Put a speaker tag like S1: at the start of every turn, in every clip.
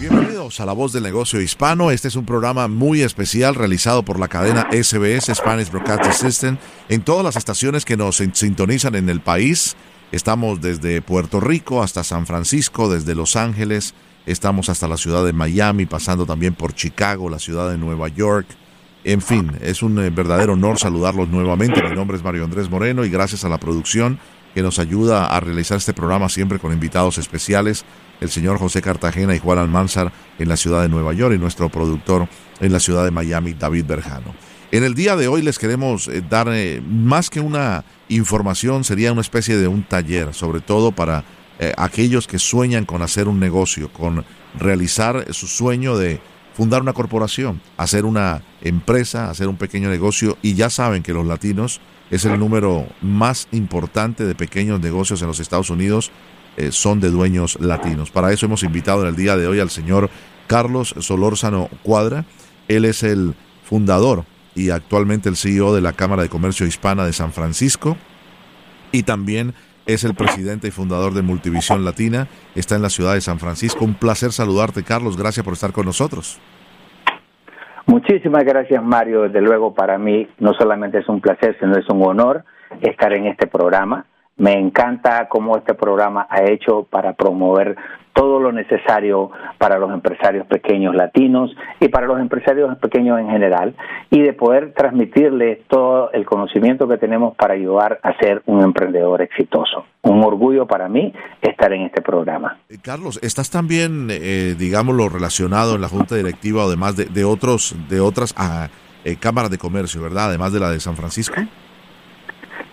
S1: Bienvenidos a La Voz del Negocio Hispano. Este es un programa muy especial realizado por la cadena SBS, Spanish Broadcasting System, en todas las estaciones que nos sintonizan en el país. Estamos desde Puerto Rico hasta San Francisco, desde Los Ángeles, estamos hasta la ciudad de Miami, pasando también por Chicago, la ciudad de Nueva York. En fin, es un eh, verdadero honor saludarlos nuevamente. Mi nombre es Mario Andrés Moreno y gracias a la producción que nos ayuda a realizar este programa siempre con invitados especiales el señor José Cartagena y Juan Almanzar en la ciudad de Nueva York y nuestro productor en la ciudad de Miami, David Berjano. En el día de hoy les queremos eh, dar eh, más que una información, sería una especie de un taller, sobre todo para eh, aquellos que sueñan con hacer un negocio, con realizar su sueño de fundar una corporación, hacer una empresa, hacer un pequeño negocio y ya saben que los latinos es el número más importante de pequeños negocios en los Estados Unidos eh, son de dueños latinos. Para eso hemos invitado en el día de hoy al señor Carlos Solórzano Cuadra. Él es el fundador y actualmente el CEO de la Cámara de Comercio Hispana de San Francisco y también es el presidente y fundador de Multivisión Latina. Está en la ciudad de San Francisco. Un placer saludarte, Carlos. Gracias por estar con nosotros.
S2: Muchísimas gracias, Mario. Desde luego, para mí no solamente es un placer, sino es un honor estar en este programa. Me encanta cómo este programa ha hecho para promover todo lo necesario para los empresarios pequeños latinos y para los empresarios pequeños en general y de poder transmitirles todo el conocimiento que tenemos para ayudar a ser un emprendedor exitoso. Un orgullo para mí estar en este programa.
S1: Eh, Carlos, ¿estás también, eh, digámoslo, relacionado en la Junta Directiva además de, otros, de otras ah, eh, cámaras de comercio, verdad? Además de la de San Francisco.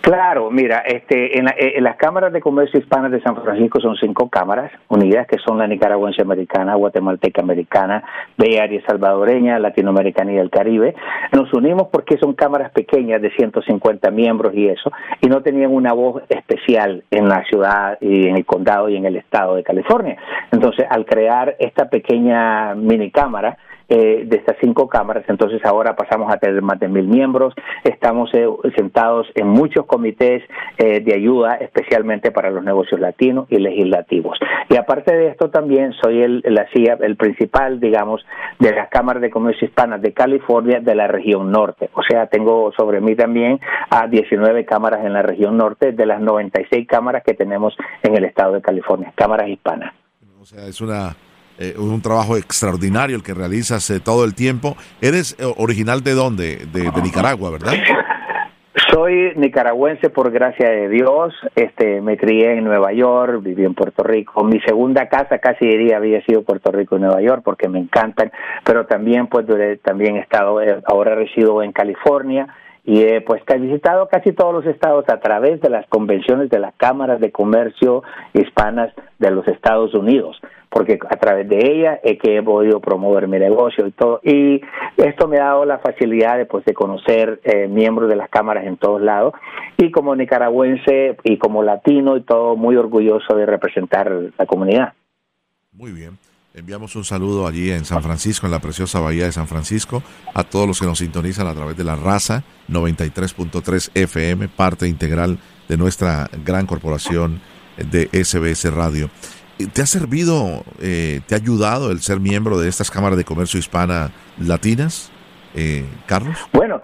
S2: Claro, mira, este, en, las cámaras de comercio hispanas de San Francisco son cinco cámaras unidas que son la nicaragüense americana, guatemalteca americana, Bay Area salvadoreña, latinoamericana y del Caribe. Nos unimos porque son cámaras pequeñas de 150 miembros y eso, y no tenían una voz especial en la ciudad y en el condado y en el estado de California. Entonces, al crear esta pequeña mini cámara, eh, de estas cinco cámaras, entonces ahora pasamos a tener más de mil miembros, estamos eh, sentados en muchos comités eh, de ayuda, especialmente para los negocios latinos y legislativos. Y aparte de esto también soy el, la el principal, digamos, de las cámaras de comercio hispanas de California de la región norte. O sea, tengo sobre mí también a 19 cámaras en la región norte de las 96 cámaras que tenemos en el estado de California, cámaras hispanas.
S1: O sea, es una eh, un trabajo extraordinario el que realizas eh, todo el tiempo. ¿Eres eh, original de dónde? De, Nicaragua, ¿verdad?
S2: Soy nicaragüense por gracia de Dios. Este, me crié en Nueva York, viví en Puerto Rico. Mi segunda casa casi diría había sido Puerto Rico y Nueva York porque me encantan, pero también pues también he estado ahora resido en California y he pues visitado casi todos los estados a través de las convenciones de las cámaras de comercio hispanas de los Estados Unidos porque a través de ella es que he podido promover mi negocio y todo. Y esto me ha dado la facilidad de, pues, de conocer eh, miembros de las cámaras en todos lados. Y como nicaragüense y como latino y todo, muy orgulloso de representar la comunidad.
S1: Muy bien. Enviamos un saludo allí en San Francisco, en la preciosa bahía de San Francisco, a todos los que nos sintonizan a través de la raza 93.3 FM, parte integral de nuestra gran corporación de SBS Radio. ¿Te ha servido, eh, te ha ayudado el ser miembro de estas cámaras de comercio hispana latinas, eh, Carlos?
S2: Bueno,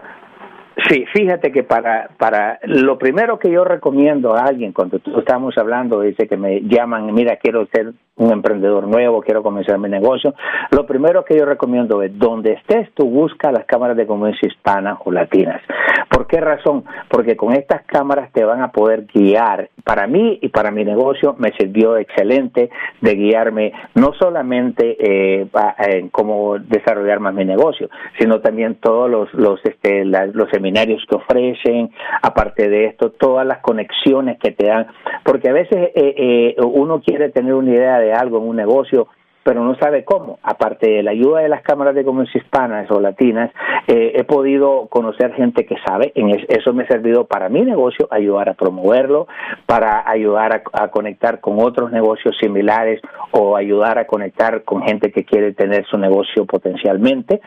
S2: sí, fíjate que para, para lo primero que yo recomiendo a alguien cuando tú estamos hablando, dice que me llaman, mira, quiero ser un emprendedor nuevo, quiero comenzar mi negocio, lo primero que yo recomiendo es, donde estés, tú busca las cámaras de comercio hispanas o latinas. ¿Por qué razón? Porque con estas cámaras te van a poder guiar. Para mí y para mi negocio me sirvió excelente de guiarme no solamente eh, en cómo desarrollar más mi negocio, sino también todos los, los, este, los seminarios que ofrecen, aparte de esto, todas las conexiones que te dan, porque a veces eh, eh, uno quiere tener una idea de algo en un negocio pero no sabe cómo. Aparte de la ayuda de las cámaras de comercio hispanas o latinas, eh, he podido conocer gente que sabe, en eso me ha servido para mi negocio, ayudar a promoverlo, para ayudar a, conectar con otros negocios similares o ayudar a conectar con gente que quiere tener su negocio potencialmente.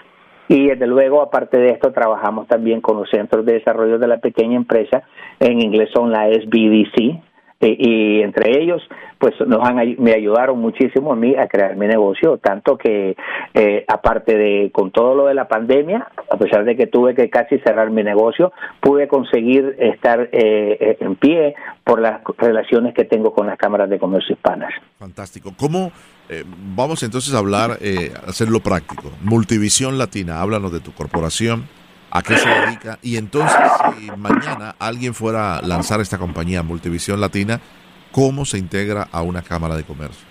S2: Y desde luego, aparte de esto, trabajamos también con los centros de desarrollo de la pequeña empresa, en inglés son la SBDC, y, entre ellos pues nos han me ayudaron muchísimo a mí a crear mi negocio tanto que eh, aparte de con todo lo de la pandemia a pesar de que tuve que casi cerrar mi negocio pude conseguir estar eh, eh, en pie por las relaciones que tengo con las cámaras de comercio hispanas.
S1: Fantástico. Cómo vamos entonces a hablar hacerlo práctico multivisión latina háblanos de tu corporación a qué se dedica. Y entonces, si mañana alguien fuera a lanzar esta compañía Multivisión Latina, ¿cómo se integra a una Cámara de Comercio?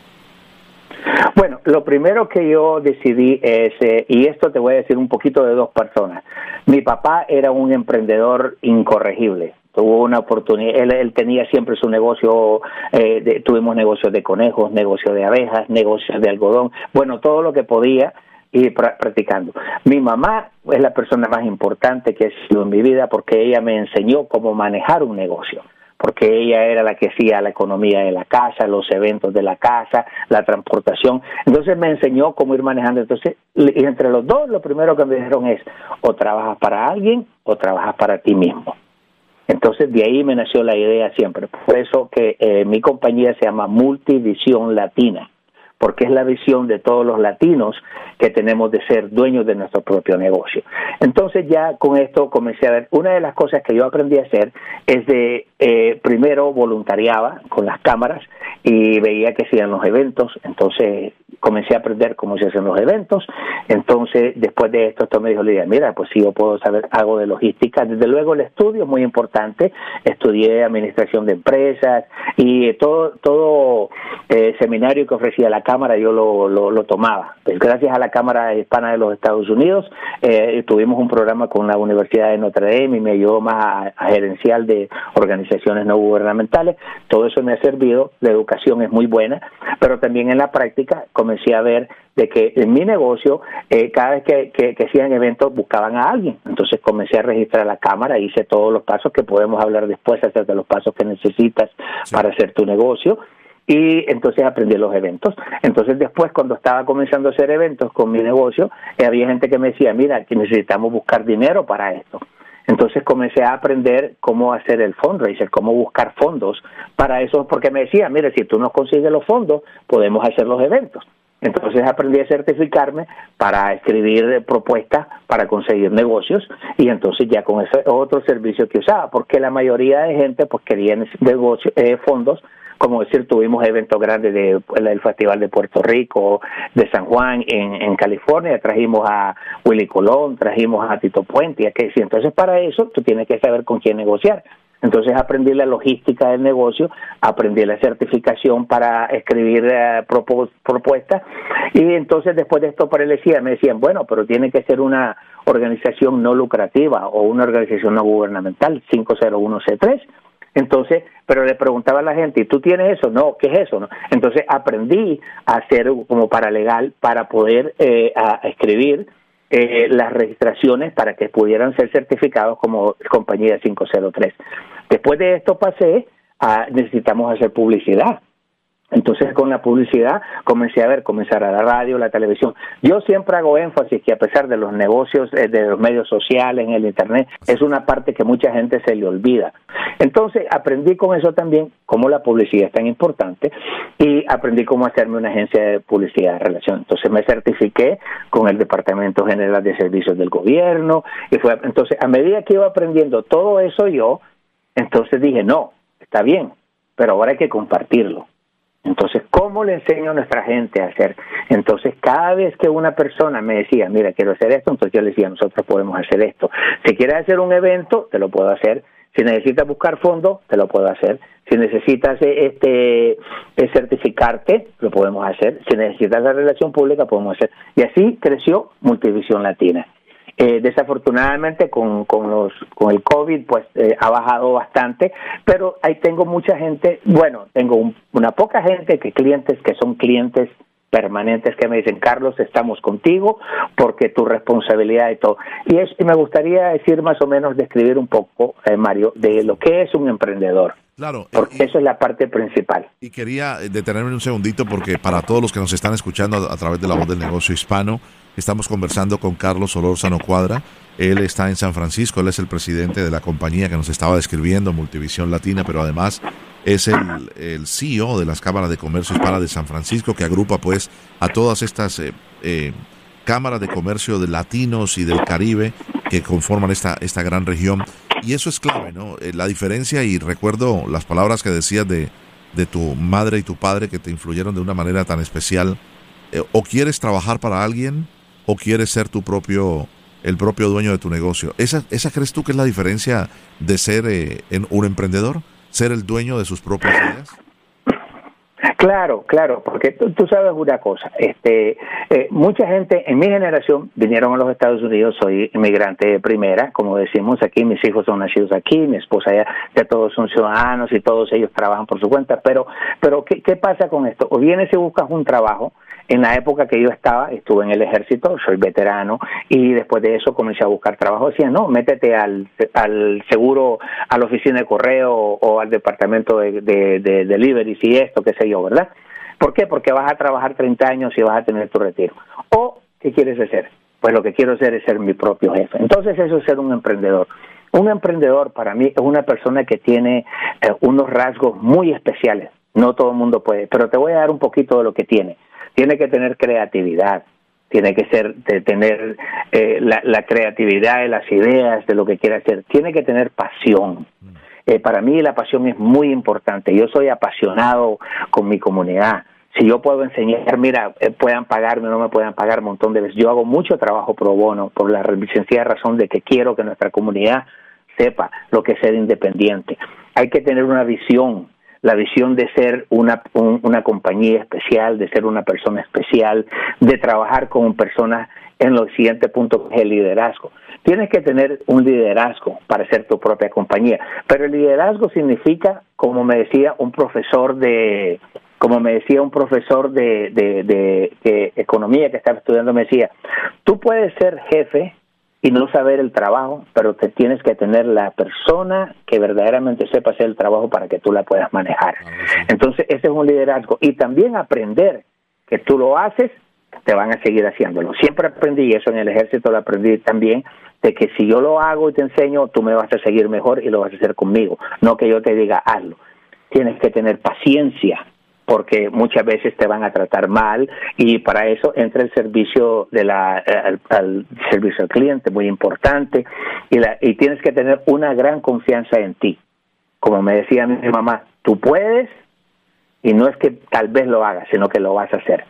S2: Bueno, lo primero que yo decidí es, eh, y esto te voy a decir un poquito de dos personas. Mi papá era un emprendedor incorregible. Tuvo una oportunidad, él, tenía siempre su negocio, eh, tuvimos negocios de conejos, negocios de abejas, negocios de algodón, bueno, todo lo que podía y practicando. Mi mamá es la persona más importante que he sido en mi vida porque ella me enseñó cómo manejar un negocio porque ella era la que hacía la economía de la casa, los eventos de la casa, la transportación. Entonces me enseñó cómo ir manejando. Entonces, entre los dos, lo primero que me dijeron es, o trabajas para alguien o trabajas para ti mismo. Entonces, de ahí me nació la idea siempre. Por eso que eh, mi compañía se llama Multivisión Latina porque es la visión de todos los latinos que tenemos de ser dueños de nuestro propio negocio. Entonces ya con esto comencé a ver, una de las cosas que yo aprendí a hacer es de, eh, primero voluntariaba con las cámaras y veía que hacían los eventos, entonces comencé a aprender cómo se hacen los eventos, entonces después de esto, esto me dijo Lidia, mira, pues si yo puedo saber algo de logística, desde luego el estudio es muy importante, estudié administración de empresas y todo, todo eh, seminario que ofrecía la Cámara yo lo, lo, tomaba. Pues gracias a la Cámara Hispana de los Estados Unidos eh, tuvimos un programa con la Universidad de Notre Dame y me ayudó más a, gerencial de organizaciones no gubernamentales. Todo eso me ha servido, la educación es muy buena, pero también en la práctica comencé a ver de que en mi negocio, eh, cada vez que, que, hacían eventos, buscaban a alguien. Entonces comencé a registrar la cámara, hice todos los pasos que podemos hablar después acerca de los pasos que necesitas para hacer tu negocio y entonces aprendí los eventos. Entonces después cuando estaba comenzando a hacer eventos con mi negocio, eh, había gente que me decía, mira, que necesitamos buscar dinero para esto. Entonces comencé a aprender cómo hacer el fundraiser, cómo buscar fondos para eso, porque me decía, mira, si tú no consigues los fondos, podemos hacer los eventos. Entonces aprendí a certificarme para escribir propuestas para conseguir negocios y entonces ya con ese otro servicio que usaba, porque la mayoría de gente pues quería negocio, eh, fondos como decir, tuvimos eventos grandes del de, Festival de Puerto Rico, de San Juan en, en California, trajimos a Willy Colón, trajimos a Tito Puente, y aquel, entonces para eso tú tienes que saber con quién negociar. Entonces aprendí la logística del negocio, aprendí la certificación para escribir eh, propuestas. Y entonces después de esto para él decía, me decían, bueno, pero tiene que ser una organización no lucrativa o una organización no gubernamental, 501C3 entonces, pero le preguntaba a la gente, ¿y tú tienes eso? No, ¿qué es eso? No? Entonces aprendí a hacer como paralegal para poder eh, escribir eh, las registraciones para que pudieran ser certificados como compañía 503. Después de esto pasé a necesitamos hacer publicidad. Entonces con la publicidad comencé a ver, comenzar a la radio, la televisión. Yo siempre hago énfasis que a pesar de los negocios, eh, de los medios sociales, en el Internet, es una parte que mucha gente se le olvida. Entonces aprendí con eso también cómo la publicidad es tan importante y aprendí cómo hacerme una agencia de publicidad de relación. Entonces me certifiqué con el Departamento General de Servicios del Gobierno y fue entonces a medida que iba aprendiendo todo eso yo, entonces dije, no, está bien, pero ahora hay que compartirlo entonces, ¿cómo le enseño a nuestra gente a hacer? Entonces, cada vez que una persona me decía, mira, quiero hacer esto, entonces yo le decía, nosotros podemos hacer esto. Si quieres hacer un evento, te lo puedo hacer. Si necesitas buscar fondos, te lo puedo hacer. Si necesitas eh, este eh, certificarte, lo podemos hacer. Si necesitas la relación pública, podemos hacer. Y así creció Multivisión Latina. Eh, desafortunadamente con, con, los, con el COVID pues eh, ha bajado bastante, pero ahí tengo mucha gente, bueno, tengo una poca gente que clientes que son clientes permanentes que me dicen, Carlos, estamos contigo porque tu responsabilidad y todo. Y, es, y me gustaría decir más o menos, describir un poco, eh, Mario, de lo que es un emprendedor.
S1: Claro.
S2: Porque eso es la parte principal.
S1: Y quería detenerme un segundito porque para todos los que nos están escuchando a, través de la voz del negocio hispano, estamos conversando con Carlos Olórzano Cuadra. Él está en San Francisco, él es el presidente de la compañía que nos estaba describiendo, Multivisión Latina, pero además es el, el CEO de las cámaras de comercio hispana de San Francisco que agrupa pues a todas estas eh, eh, cámaras de comercio de latinos y del Caribe que conforman esta, esta gran región. Y eso es clave, ¿no? Eh, la diferencia, y recuerdo las palabras que decías de, de tu madre y tu padre que te influyeron de una manera tan especial. Eh, o quieres trabajar para alguien o quieres ser tu propio el propio dueño de tu negocio. ¿Esa, esa crees tú que es la diferencia de ser eh, en un emprendedor? ¿Ser el dueño de sus propias ideas?
S2: Claro, claro, porque tú, sabes una cosa, este, eh, mucha gente en mi generación vinieron a los Estados Unidos, soy inmigrante primera, como decimos aquí, mis hijos son nacidos aquí, mi esposa ya, ya todos son ciudadanos y todos ellos trabajan por su cuenta, pero, pero ¿qué, qué pasa con esto? O vienes y buscas un trabajo, en la época que yo estaba, estuve en el ejército, soy veterano, y después de eso comencé a buscar trabajo. Decía, no, métete al, al seguro, a la oficina de correo o al departamento de, de, de delivery, y esto, qué sé yo, ¿verdad? ¿Por qué? Porque vas a trabajar 30 años y vas a tener tu retiro. ¿O qué quieres hacer? Pues lo que quiero hacer es ser mi propio jefe. Entonces eso es ser un emprendedor. Un emprendedor para mí es una persona que tiene eh, unos rasgos muy especiales. No todo el mundo puede, pero te voy a dar un poquito de lo que tiene tiene que tener creatividad, tiene que ser de tener eh, la, creatividad de las ideas de lo que quiere hacer, tiene que tener pasión. Mm. Eh, para mí la pasión es muy importante. Yo soy apasionado con mi comunidad. Si yo puedo enseñar, mira, eh, puedan pagarme o no me puedan pagar un montón de veces. Yo hago mucho trabajo pro bono por la sencilla razón de que quiero que nuestra comunidad sepa lo que es ser independiente. Hay que tener una visión la visión de ser una, una compañía especial, de ser una persona especial, de trabajar con personas en los siguientes puntos, que es el liderazgo. Tienes que tener un liderazgo para ser tu propia compañía, pero el liderazgo significa, como me decía un profesor de, como me decía un profesor de, de, de economía que estaba estudiando, me decía, tú puedes ser jefe y no saber el trabajo, pero te tienes que tener la persona que verdaderamente sepa hacer el trabajo para que tú la puedas manejar. Entonces, ese es un liderazgo. Y también aprender que tú lo haces, te van a seguir haciéndolo. Siempre aprendí, eso en el ejército lo aprendí también, de que si yo lo hago y te enseño, tú me vas a seguir mejor y lo vas a hacer conmigo, no que yo te diga hazlo. Tienes que tener paciencia, porque muchas veces te van a tratar mal y para eso entra el servicio de la eh, al, servicio al cliente muy importante y la, y tienes que tener una gran confianza en ti. Como me decía mi mamá tú puedes y no es que tal vez lo hagas sino que lo vas a hacer.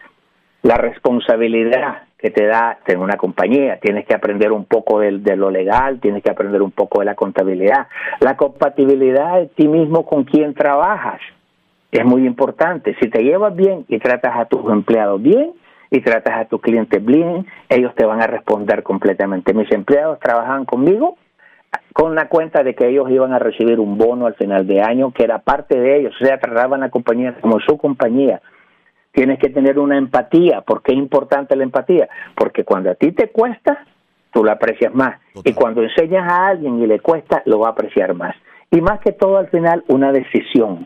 S2: La responsabilidad que te da tener una compañía, tienes que aprender un poco de, de, lo legal, tienes que aprender un poco de la contabilidad, la compatibilidad de ti mismo con quien trabajas es muy importante. Si te llevas bien y tratas a tus empleados bien y tratas a tus clientes bien, ellos te van a responder completamente. Mis empleados trabajan conmigo con la cuenta de que ellos iban a recibir un bono al final de año que era parte de ellos, o sea, trataban a la compañía como su compañía. Tienes que tener una empatía. ¿Por qué es importante la empatía? Porque cuando a ti te cuesta, tú la aprecias más. Y cuando enseñas a alguien y le cuesta, lo va a apreciar más. Y más que todo, al final, una decisión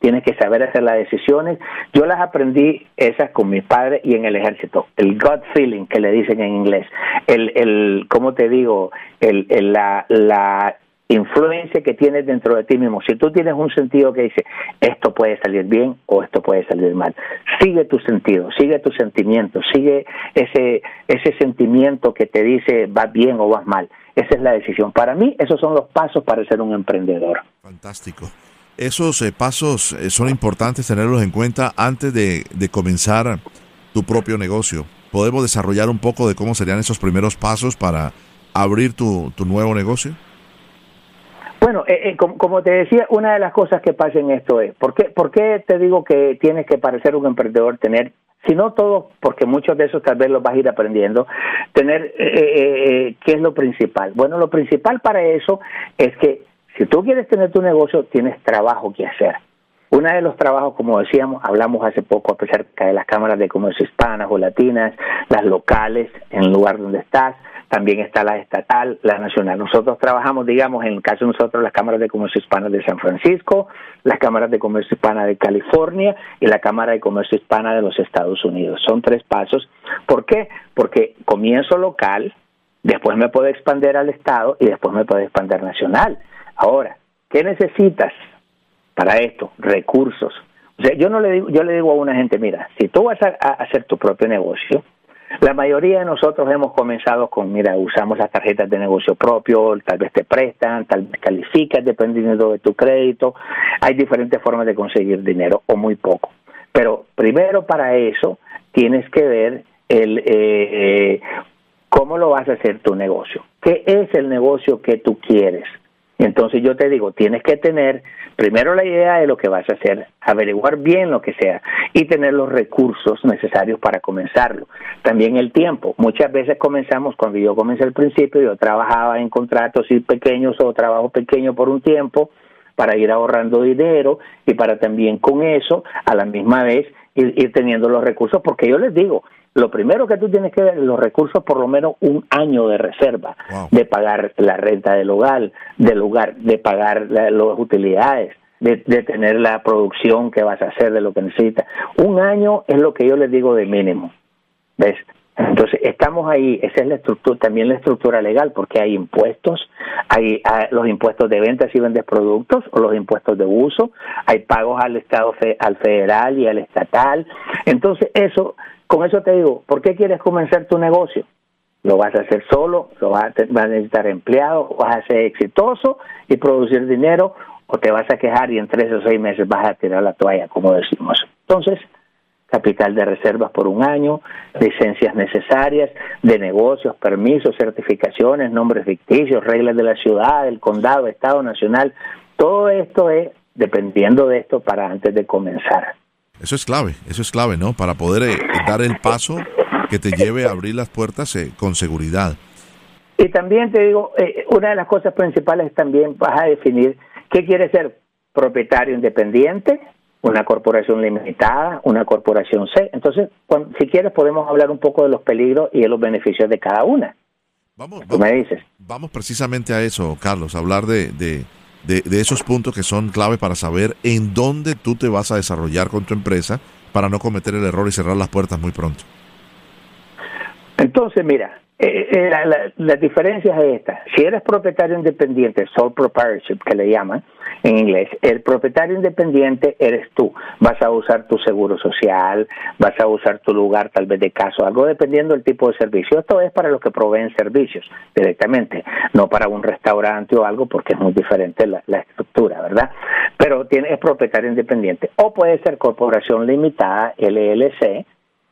S2: tienes que saber hacer las decisiones. Yo las aprendí esas con mi padre y en el ejército. El gut feeling que le dicen en inglés. El, el ¿cómo te digo? El, la, la influencia que tienes dentro de ti mismo. Si tú tienes un sentido que dice, esto puede salir bien o esto puede salir mal, sigue tu sentido, sigue tu sentimiento, sigue ese, ese sentimiento que te dice va bien o vas mal. Esa es la decisión. Para mí, esos son los pasos para ser un emprendedor.
S1: Fantástico. Esos eh, pasos eh, son importantes tenerlos en cuenta antes de, comenzar tu propio negocio. ¿Podemos desarrollar un poco de cómo serían esos primeros pasos para abrir tu, nuevo negocio?
S2: Bueno, eh, como, te decía, una de las cosas que pasa en esto es, ¿por qué, ¿por qué te digo que tienes que parecer un emprendedor, tener, si no todo, porque muchos de esos tal vez los vas a ir aprendiendo, tener, ¿qué es lo principal? Bueno, lo principal para eso es que si tú quieres tener tu negocio, tienes trabajo que hacer. Uno de los trabajos, como decíamos, hablamos hace poco acerca de las cámaras de comercio hispanas o latinas, las locales en el lugar donde estás, también está la estatal, la nacional. Nosotros trabajamos, digamos, en el caso de nosotros, las cámaras de comercio hispana de San Francisco, las cámaras de comercio hispana de California y la Cámara de Comercio hispana de los Estados Unidos. Son tres pasos. ¿Por qué? Porque comienzo local, después me puedo expandir al Estado y después me puedo expandir nacional. Ahora, ¿qué necesitas para esto? Recursos. O sea, yo no le digo, yo le digo a una gente, mira, si tú vas a hacer tu propio negocio, la mayoría de nosotros hemos comenzado con, mira, usamos las tarjetas de negocio propio, tal vez te prestan, tal vez calificas dependiendo de tu crédito. Hay diferentes formas de conseguir dinero o muy poco. Pero primero para eso tienes que ver el eh, cómo lo vas a hacer tu negocio. ¿Qué es el negocio que tú quieres? Entonces yo te digo, tienes que tener primero la idea de lo que vas a hacer, averiguar bien lo que sea y tener los recursos necesarios para comenzarlo. También el tiempo. Muchas veces comenzamos, cuando yo comencé al principio, yo trabajaba en contratos pequeños o trabajo pequeño por un tiempo para ir ahorrando dinero y para también con eso, a la misma vez, ir teniendo los recursos, porque yo les digo, lo primero que tú tienes que ver es los recursos, por lo menos un año de reserva, de pagar la renta del hogar, del lugar, de pagar las utilidades, de, tener la producción que vas a hacer de lo que necesitas. Un año es lo que yo les digo de mínimo. ¿Ves? Entonces, estamos ahí, esa es la estructura, también la estructura legal, porque hay impuestos, hay, los impuestos de venta si vendes productos o los impuestos de uso, hay pagos al Estado, al federal y al estatal. Entonces, eso con eso te digo, ¿por qué quieres comenzar tu negocio? ¿Lo vas a hacer solo? ¿Lo vas a, necesitar empleado? ¿Vas a ser exitoso y producir dinero? ¿O te vas a quejar y en tres o seis meses vas a tirar la toalla, como decimos? Entonces, capital de reservas por un año, licencias necesarias de negocios, permisos, certificaciones, nombres ficticios, reglas de la ciudad, del condado, estado nacional. Todo esto es dependiendo de esto para antes de comenzar.
S1: Eso es clave, eso es clave, ¿no? Para poder eh, dar el paso que te lleve a abrir las puertas eh, con seguridad.
S2: Y también te digo, eh, una de las cosas principales también vas a definir qué quiere ser propietario independiente, una corporación limitada, una corporación C. Entonces, si quieres podemos hablar un poco de los peligros y de los beneficios de cada una.
S1: Vamos, me dices? Vamos precisamente a eso, Carlos, hablar de, de de, esos puntos que son clave para saber en dónde tú te vas a desarrollar con tu empresa para no cometer el error y cerrar las puertas muy pronto.
S2: Entonces, mira, eh, eh, la, diferencia es esta. Si eres propietario independiente, sole proprietorship que le llaman en inglés, el propietario independiente eres tú. Vas a usar tu seguro social, vas a usar tu lugar tal vez de caso, algo dependiendo del tipo de servicio. Esto es para los que proveen servicios directamente, no para un restaurante o algo porque es muy diferente la, la estructura, ¿verdad? Pero tiene, es propietario independiente. O puede ser corporación limitada, LLC,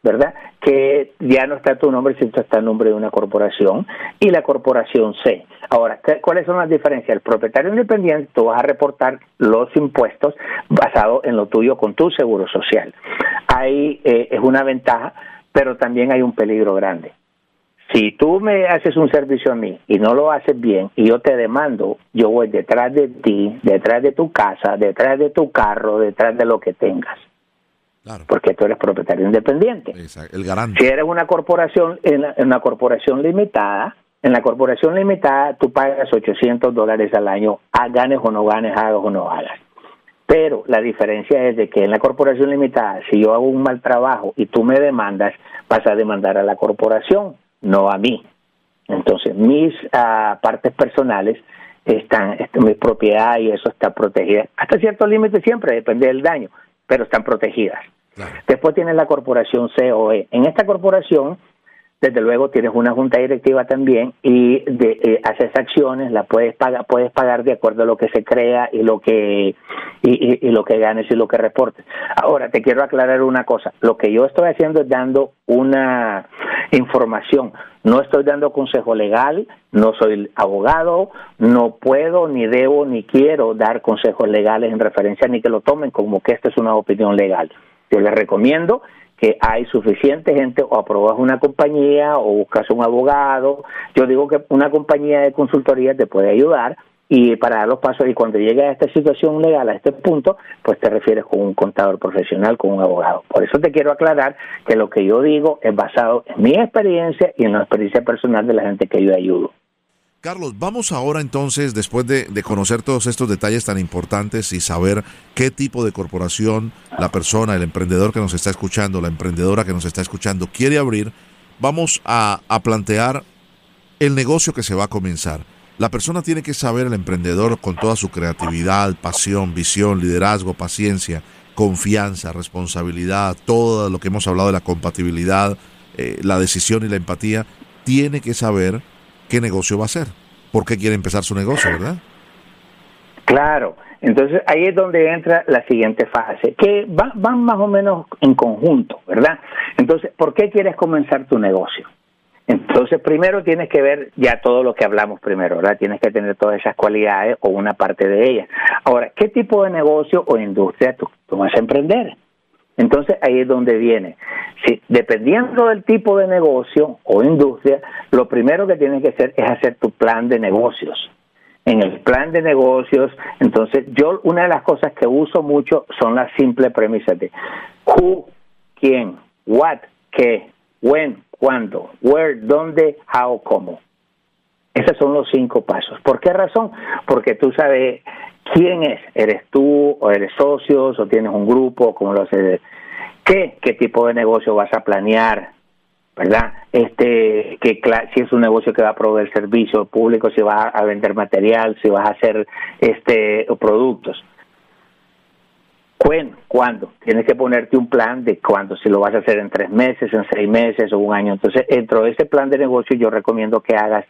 S2: ¿verdad? Que ya no está tu nombre, sino está el nombre de una corporación y la corporación C. Ahora, ¿cuáles son las diferencias? El propietario independiente, tú vas a reportar los impuestos basados en lo tuyo con tu seguro social. Ahí eh, es una ventaja, pero también hay un peligro grande. Si tú me haces un servicio a mí y no lo haces bien y yo te demando, yo voy detrás de ti, detrás de tu casa, detrás de tu carro, detrás de lo que tengas. Porque tú eres propietario independiente.
S1: el garante.
S2: Si eres una corporación, en, una corporación limitada, en la corporación limitada tú pagas 800 dólares al año, ganes o no ganes, hagas o no hagas. Pero la diferencia es de que en la corporación limitada, si yo hago un mal trabajo y tú me demandas, vas a demandar a la corporación, no a mí. Entonces, mis ah, partes personales están, mi propiedad y eso está protegida. Hasta cierto límite siempre, depende del daño, pero están protegidas. Después tienes la corporación COE. En esta corporación, desde luego tienes una junta directiva también y de, eh, haces acciones, la puedes pagar, puedes pagar de acuerdo a lo que se crea y lo que y, lo que ganes y lo que reportes. Ahora te quiero aclarar una cosa, lo que yo estoy haciendo es dando una información, no estoy dando consejo legal, no soy abogado, no puedo ni debo ni quiero dar consejos legales en referencia ni que lo tomen como que esta es una opinión legal. Yo les recomiendo que hay suficiente gente o aprobas una compañía o buscas un abogado. Yo digo que una compañía de consultoría te puede ayudar y para los pasos y cuando llegue a esta situación legal, a este punto, pues te refieres con un contador profesional, con un abogado. Por eso te quiero aclarar que lo que yo digo es basado en mi experiencia y en la experiencia personal de la gente que yo ayudo.
S1: Carlos, vamos ahora entonces, después de, conocer todos estos detalles tan importantes y saber qué tipo de corporación la persona, el emprendedor que nos está escuchando, la emprendedora que nos está escuchando quiere abrir, vamos a, plantear el negocio que se va a comenzar. La persona tiene que saber, el emprendedor, con toda su creatividad, pasión, visión, liderazgo, paciencia, confianza, responsabilidad, todo lo que hemos hablado de la compatibilidad, eh, la decisión y la empatía, tiene que saber qué negocio va a hacer, por qué quiere empezar su negocio, ¿verdad?
S2: Claro, entonces ahí es donde entra la siguiente fase, que van más o menos en conjunto, ¿verdad? Entonces, ¿por qué quieres comenzar tu negocio? Entonces, primero tienes que ver ya todo lo que hablamos primero, ¿verdad? Tienes que tener todas esas cualidades o una parte de ellas. Ahora, ¿qué tipo de negocio o industria tú, tú vas a emprender? Entonces ahí es donde viene. Si, dependiendo del tipo de negocio o industria, lo primero que tienes que hacer es hacer tu plan de negocios. En el plan de negocios, entonces yo una de las cosas que uso mucho son las simples premisas de who, quién, what, qué, when, cuándo, where, dónde, how, cómo. Esos son los cinco pasos. ¿Por qué razón? Porque tú sabes quién es. ¿Eres tú o eres socios o tienes un grupo? ¿Cómo lo haces? ¿Qué? ¿Qué tipo de negocio vas a planear? ¿Verdad? Este, que si es un negocio que va a proveer servicios públicos, si vas a vender material, si vas a hacer este productos. ¿Cuándo? ¿Cuándo? Tienes que ponerte un plan de cuándo, si lo vas a hacer en tres meses, en seis meses o un año. Entonces, dentro de ese plan de negocio yo recomiendo que hagas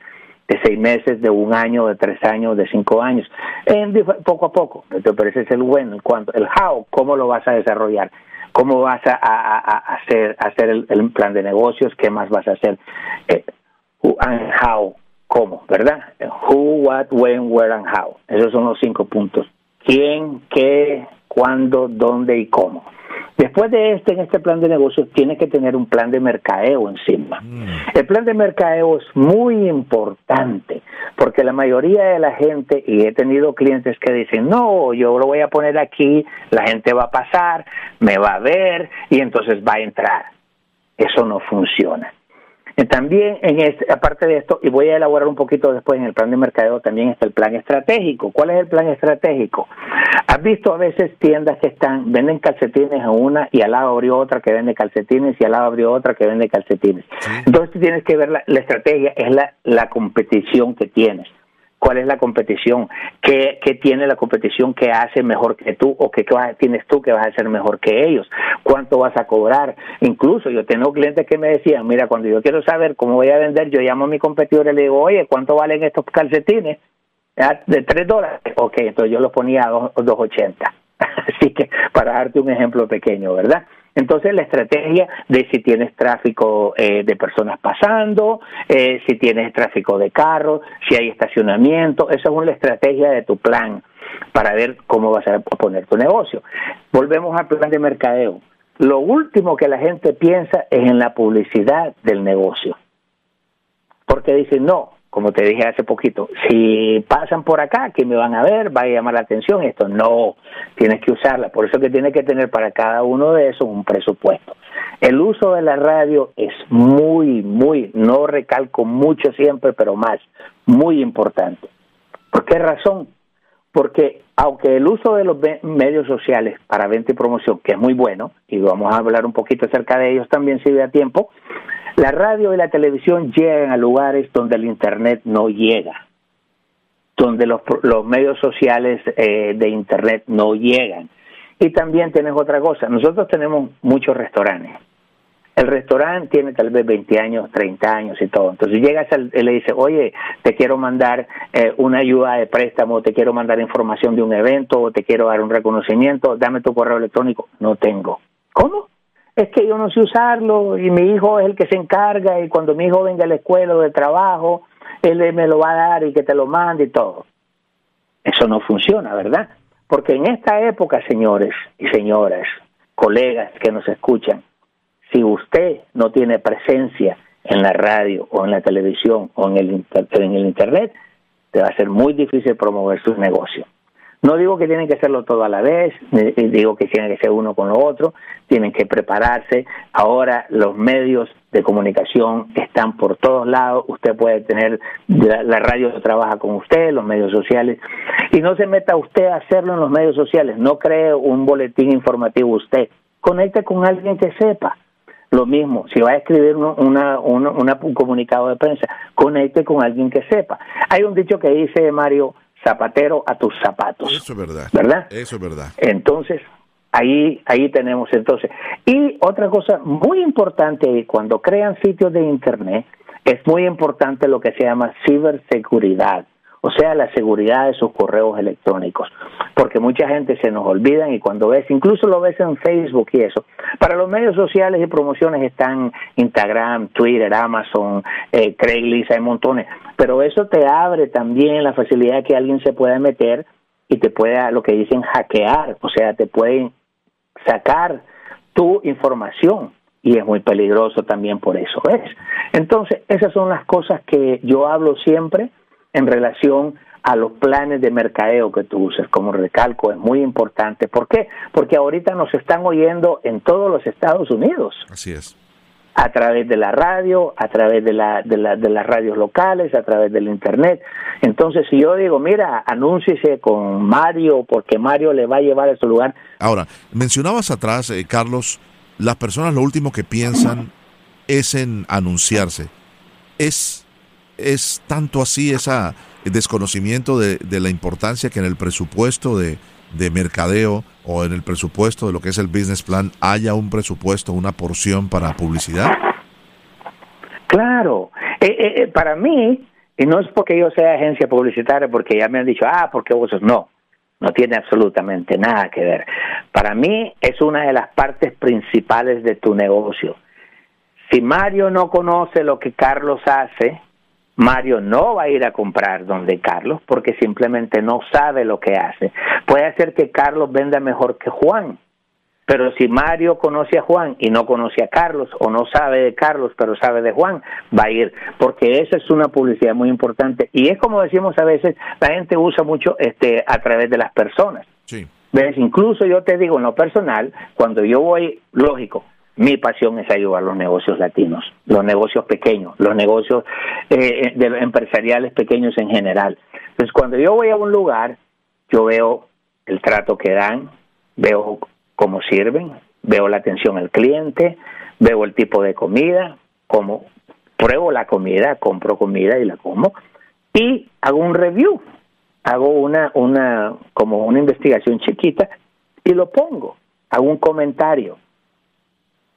S2: de seis meses, de un año, de tres años, de cinco años, en, poco a poco. Pero ese es el bueno, el el how, cómo lo vas a desarrollar, cómo vas a, hacer, hacer el, plan de negocios, qué más vas a hacer, eh, who and how, cómo, ¿verdad? Who, what, when, where and how. Esos son los cinco puntos. ¿Quién, qué, cuándo, dónde y cómo. Después de este, en este plan de negocios, tienes que tener un plan de mercadeo encima. Mm. El plan de mercadeo es muy importante porque la mayoría de la gente, y he tenido clientes que dicen, no, yo lo voy a poner aquí, la gente va a pasar, me va a ver y entonces va a entrar. Eso no funciona. También, en este, aparte de esto, y voy a elaborar un poquito después en el plan de mercadeo, también está el plan estratégico. ¿Cuál es el plan estratégico? Has visto a veces tiendas que están, venden calcetines a una y al lado abrió otra que vende calcetines y al lado abrió otra que vende calcetines. Entonces tienes que ver la, la estrategia, es la, la competición que tienes cuál es la competición, qué, qué tiene la competición que hace mejor que tú o qué, tienes tú que vas a hacer mejor que ellos, cuánto vas a cobrar. Incluso yo tengo clientes que me decían, mira, cuando yo quiero saber cómo voy a vender, yo llamo a mi competidor y le digo, oye, ¿cuánto valen estos calcetines? De tres dólares. Ok, entonces yo los ponía a 2.80. Así que para darte un ejemplo pequeño, ¿verdad? Entonces la estrategia de si tienes tráfico eh, de personas pasando, eh, si tienes tráfico de carros, si hay estacionamiento, esa es una estrategia de tu plan para ver cómo vas a poner tu negocio. Volvemos al plan de mercadeo. Lo último que la gente piensa es en la publicidad del negocio. Porque dicen, no, como te dije hace poquito, si pasan por acá, que me van a ver, va a llamar la atención esto. No, tienes que usarla. Por eso que tienes que tener para cada uno de esos un presupuesto. El uso de la radio es muy, muy, no recalco mucho siempre, pero más, muy importante. ¿Por qué razón? Porque aunque el uso de los medios sociales para venta y promoción, que es muy bueno, y vamos a hablar un poquito acerca de ellos también si da tiempo, la radio y la televisión llegan a lugares donde el Internet no llega, donde los, los medios sociales eh, de Internet no llegan. Y también tienes otra cosa, nosotros tenemos muchos restaurantes. El restaurante tiene tal vez 20 años, 30 años y todo. Entonces llegas y le dice, oye, te quiero mandar eh, una ayuda de préstamo, te quiero mandar información de un evento, o te quiero dar un reconocimiento, dame tu correo electrónico. No tengo. ¿Cómo? Es que yo no sé usarlo y mi hijo es el que se encarga y cuando mi hijo venga a la escuela o de trabajo, él me lo va a dar y que te lo mande y todo. Eso no funciona, ¿verdad? Porque en esta época, señores y señoras, colegas que nos escuchan, si usted no tiene presencia en la radio o en la televisión o en el, en el Internet, te va a ser muy difícil promover su negocio. No digo que tienen que hacerlo todo a la vez, digo que tienen que ser uno con lo otro, tienen que prepararse. Ahora los medios de comunicación están por todos lados, usted puede tener, la, radio trabaja con usted, los medios sociales, y no se meta usted a hacerlo en los medios sociales, no cree un boletín informativo usted, conecte con alguien que sepa. Lo mismo, si va a escribir una, un comunicado de prensa, conecte con alguien que sepa. Hay un dicho que dice Mario, zapatero a tus zapatos.
S1: Eso es verdad.
S2: ¿Verdad?
S1: Eso es verdad.
S2: Entonces, ahí, ahí tenemos entonces. Y otra cosa muy importante, cuando crean sitios de Internet, es muy importante lo que se llama ciberseguridad o sea, la seguridad de sus correos electrónicos, porque mucha gente se nos olvida y cuando ves, incluso lo ves en Facebook y eso. Para los medios sociales y promociones están Instagram, Twitter, Amazon, eh, Craigslist, hay montones, pero eso te abre también la facilidad de que alguien se pueda meter y te pueda, lo que dicen, hackear, o sea, te pueden sacar tu información y es muy peligroso también por eso, ¿ves? Entonces, esas son las cosas que yo hablo siempre en relación a los planes de mercadeo que tú uses. Como recalco, es muy importante. ¿Por qué? Porque ahorita nos están oyendo en todos los Estados Unidos.
S1: Así es.
S2: A través de la radio, a través de, la, de, la, de las radios locales, a través del Internet. Entonces, si yo digo, mira, anúnciese con Mario, porque Mario le va a llevar a su lugar.
S1: Ahora, mencionabas atrás, eh, Carlos, las personas lo último que piensan es en anunciarse. Es es tanto así ese desconocimiento de, la importancia que en el presupuesto de, mercadeo o en el presupuesto de lo que es el business plan haya un presupuesto, una porción para publicidad?
S2: Claro, eh, eh, eh, para mí, y no es porque yo sea agencia publicitaria, porque ya me han dicho, ah, porque vos no, no tiene absolutamente nada que ver. Para mí es una de las partes principales de tu negocio. Si Mario no conoce lo que Carlos hace, Mario no va a ir a comprar donde Carlos porque simplemente no sabe lo que hace. Puede ser que Carlos venda mejor que Juan, pero si Mario conoce a Juan y no conoce a Carlos o no sabe de Carlos pero sabe de Juan, va a ir porque esa es una publicidad muy importante y es como decimos a veces, la gente usa mucho este a través de las personas.
S1: Sí.
S2: ¿Ves? Incluso yo te digo en lo personal, cuando yo voy, lógico, mi pasión es ayudar a los negocios latinos, los negocios pequeños, los negocios eh, de empresariales pequeños en general. Entonces, cuando yo voy a un lugar, yo veo el trato que dan, veo cómo sirven, veo la atención al cliente, veo el tipo de comida, como pruebo la comida, compro comida y la como y hago un review, hago una una como una investigación chiquita y lo pongo, hago un comentario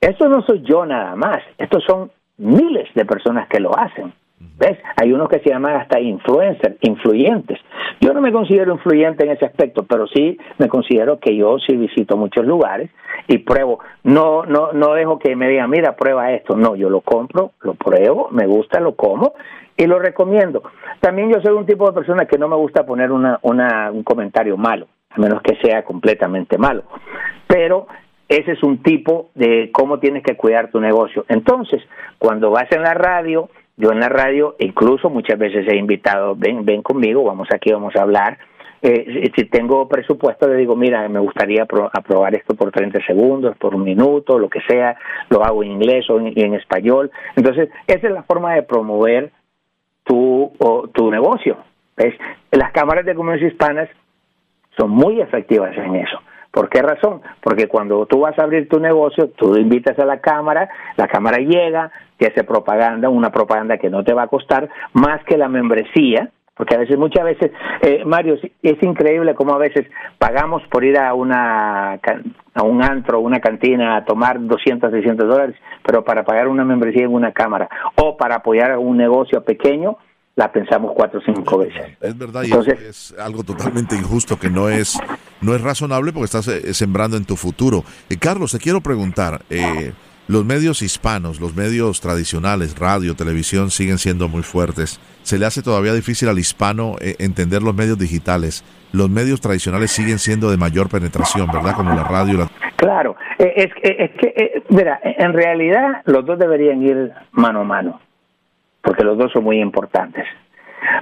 S2: esto no soy yo nada más, estos son miles de personas que lo hacen. ¿Ves? Hay unos que se llaman hasta influencers, influyentes. Yo no me considero influyente en ese aspecto, pero sí me considero que yo sí visito muchos lugares y pruebo. No, no, no dejo que me digan, mira, prueba esto. No, yo lo compro, lo pruebo, me gusta, lo como y lo recomiendo. También yo soy un tipo de persona que no me gusta poner una, una, un comentario malo, a menos que sea completamente malo. Pero ese es un tipo de cómo tienes que cuidar tu negocio. Entonces, cuando vas en la radio, yo en la radio, incluso muchas veces he invitado, ven, ven conmigo, vamos aquí, vamos a hablar. Eh, si tengo presupuesto, le digo, mira, me gustaría aprobar esto por 30 segundos, por un minuto, lo que sea, lo hago en inglés o en, español. Entonces, esa es la forma de promover tu, tu negocio. ¿ves? Las cámaras de comercio hispanas son muy efectivas en eso. ¿Por qué razón? Porque cuando tú vas a abrir tu negocio, tú invitas a la cámara, la cámara llega, te hace propaganda, una propaganda que no te va a costar más que la membresía, porque a veces, muchas veces, eh, Mario, es increíble cómo a veces pagamos por ir a una a un antro, una cantina, a tomar 200, 600 dólares, pero para pagar una membresía en una cámara o para apoyar a un negocio pequeño, la pensamos cuatro o cinco veces.
S1: Es verdad, y es algo totalmente injusto que no es, no es razonable porque estás eh, sembrando en tu futuro. Eh, Carlos, te quiero preguntar, eh, los medios hispanos, los medios tradicionales, radio, televisión, siguen siendo muy fuertes. Se le hace todavía difícil al hispano entender los medios digitales. Los medios tradicionales siguen siendo de mayor penetración, ¿verdad? Como la radio. La...
S2: Claro, es, es que, mira, en realidad los dos deberían ir mano a mano porque los dos son muy importantes.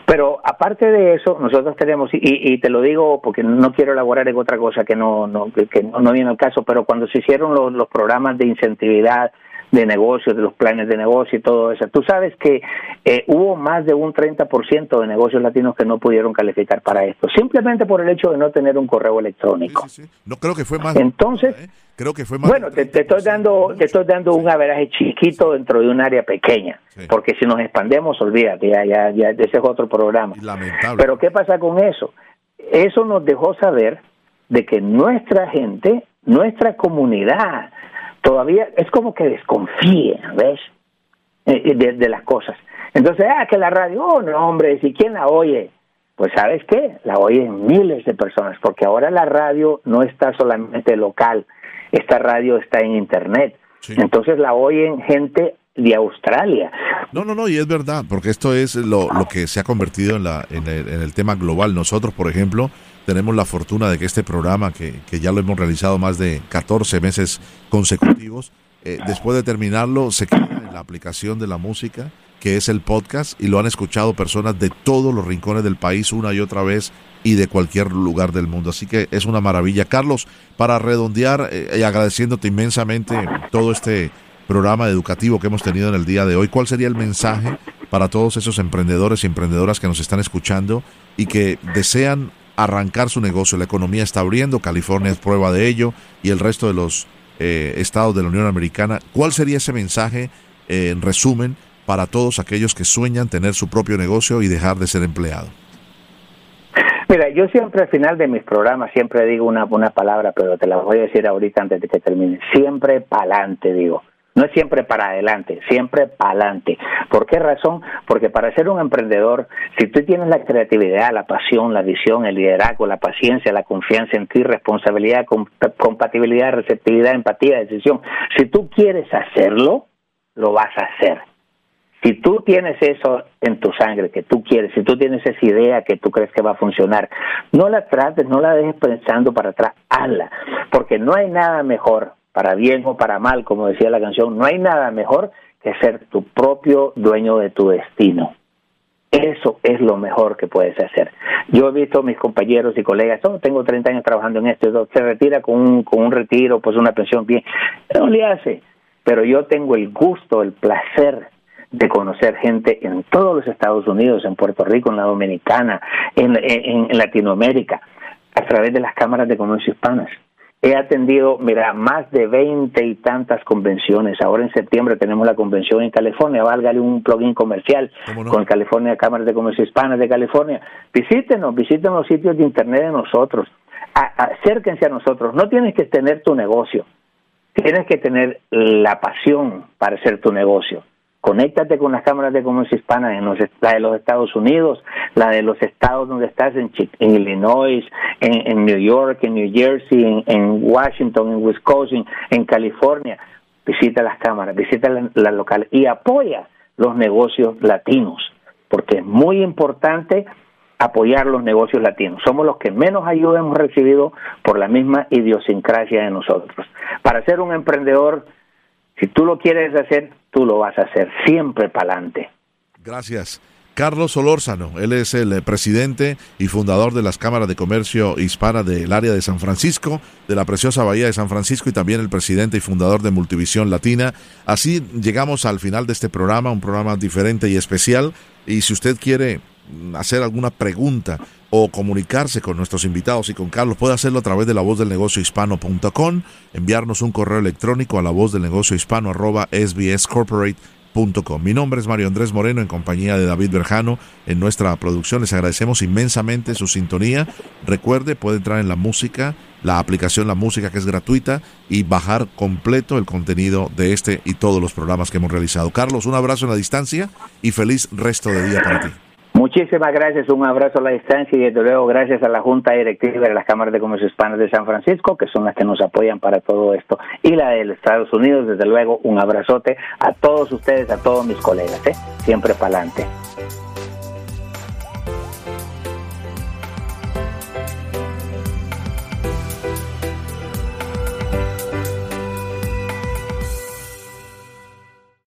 S2: Pero aparte de eso, nosotros tenemos, y, te lo digo porque no quiero elaborar en otra cosa que no, no, que no, viene al caso, pero cuando se hicieron los, los programas de incentividad de negocios, de los planes de negocio y todo eso. Tú sabes que eh, hubo más de un 30% de negocios latinos que no pudieron calificar para esto, simplemente por el hecho de no tener un correo electrónico.
S1: No creo que fue más.
S2: Entonces,
S1: ¿eh? creo que fue más.
S2: Bueno, te, estoy dando, te estoy dando un averaje chiquito dentro de un área pequeña, porque si nos expandemos, olvídate, ya, ya, ya, ese es otro programa.
S1: Lamentable.
S2: Pero qué pasa con eso? Eso nos dejó saber de que nuestra gente, nuestra comunidad, todavía es como que desconfíe, ¿ves? Eh, eh, de, las cosas. Entonces, ah, que la radio, oh, no, hombre, si quién la oye? Pues sabes qué, la oyen miles de personas, porque ahora la radio no está solamente local, esta radio está en internet. Entonces la oyen gente de Australia.
S1: No, no, no, y es verdad, porque esto es lo, lo que se ha convertido en, la, en, el, en el tema global. Nosotros, por ejemplo, tenemos la fortuna de que este programa, que, que ya lo hemos realizado más de 14 meses consecutivos, eh, después de terminarlo se queda en la aplicación de la música, que es el podcast, y lo han escuchado personas de todos los rincones del país una y otra vez y de cualquier lugar del mundo. Así que es una maravilla. Carlos, para redondear eh, y agradeciéndote inmensamente todo este programa educativo que hemos tenido en el día de hoy, ¿cuál sería el mensaje para todos esos emprendedores y emprendedoras que nos están escuchando y que desean arrancar su negocio. La economía está abriendo, California es prueba de ello y el resto de los eh, estados de la Unión Americana. ¿Cuál sería ese mensaje, eh, en resumen, para todos aquellos que sueñan tener su propio negocio y dejar de ser empleado?
S2: Mira, yo siempre al final de mis programas siempre digo una, una palabra, pero te la voy a decir ahorita antes de que termine. Siempre pa'lante, digo. No es siempre para adelante, siempre para adelante. ¿Por qué razón? Porque para ser un emprendedor, si tú tienes la creatividad, la pasión, la visión, el liderazgo, la paciencia, la confianza en ti, responsabilidad, compatibilidad, receptividad, empatía, decisión, si tú quieres hacerlo, lo vas a hacer. Si tú tienes eso en tu sangre, que tú quieres, si tú tienes esa idea que tú crees que va a funcionar, no la trates, no la dejes pensando para atrás, hazla, porque no hay nada mejor para bien o para mal, como decía la canción, no hay nada mejor que ser tu propio dueño de tu destino. Eso es lo mejor que puedes hacer. Yo he visto a mis compañeros y colegas, oh, tengo 30 años trabajando en esto, se retira con un, con un retiro, pues una pensión bien, no le hace. Pero yo tengo el gusto, el placer de conocer gente en todos los Estados Unidos, en Puerto Rico, en la Dominicana, en, en Latinoamérica, a través de las cámaras de comercio hispanas. He atendido, mira, más de veinte y tantas convenciones. Ahora en septiembre tenemos la convención en California. Válgale un plugin comercial con California, Cámara de Comercio Hispana de California. Visítenos, visiten los sitios de internet de nosotros. acérquense a nosotros. No tienes que tener tu negocio. Tienes que tener la pasión para hacer tu negocio. Conéctate con las cámaras de comercio hispanas, en la de los Estados Unidos, la de los estados donde estás, en, Illinois, en, New York, en New Jersey, en, Washington, en Wisconsin, en California. Visita las cámaras, visita las la locales y apoya los negocios latinos, porque es muy importante apoyar los negocios latinos. Somos los que menos ayuda hemos recibido por la misma idiosincrasia de nosotros. Para ser un emprendedor si tú lo quieres hacer, tú lo vas a hacer siempre para adelante.
S1: Gracias. Carlos Solórzano, él es el eh, presidente y fundador de las cámaras de comercio hispana del área de San Francisco, de la preciosa bahía de San Francisco y también el presidente y fundador de Multivisión Latina. Así llegamos al final de este programa, un programa diferente y especial. Y si usted quiere hacer alguna pregunta o comunicarse con nuestros invitados y con Carlos, puede hacerlo a través de la voz del negocio hispano.com, enviarnos un correo electrónico a la voz del negocio hispano arroba sbscorporate.com. Mi nombre es Mario Andrés Moreno en compañía de David Berjano en nuestra producción. Les agradecemos inmensamente su sintonía. Recuerde, puede entrar en la música, la aplicación La Música que es gratuita y bajar completo el contenido de este y todos los programas que hemos realizado. Carlos, un abrazo en la distancia y feliz resto de día para ti.
S2: Muchísimas gracias, un abrazo a la distancia y desde luego gracias a la Junta Directiva de las Cámaras de Comercio Hispanas de San Francisco, que son las que nos apoyan para todo esto, y la de Estados Unidos, desde luego un abrazote a todos ustedes, a todos mis colegas, ¿eh? siempre para adelante.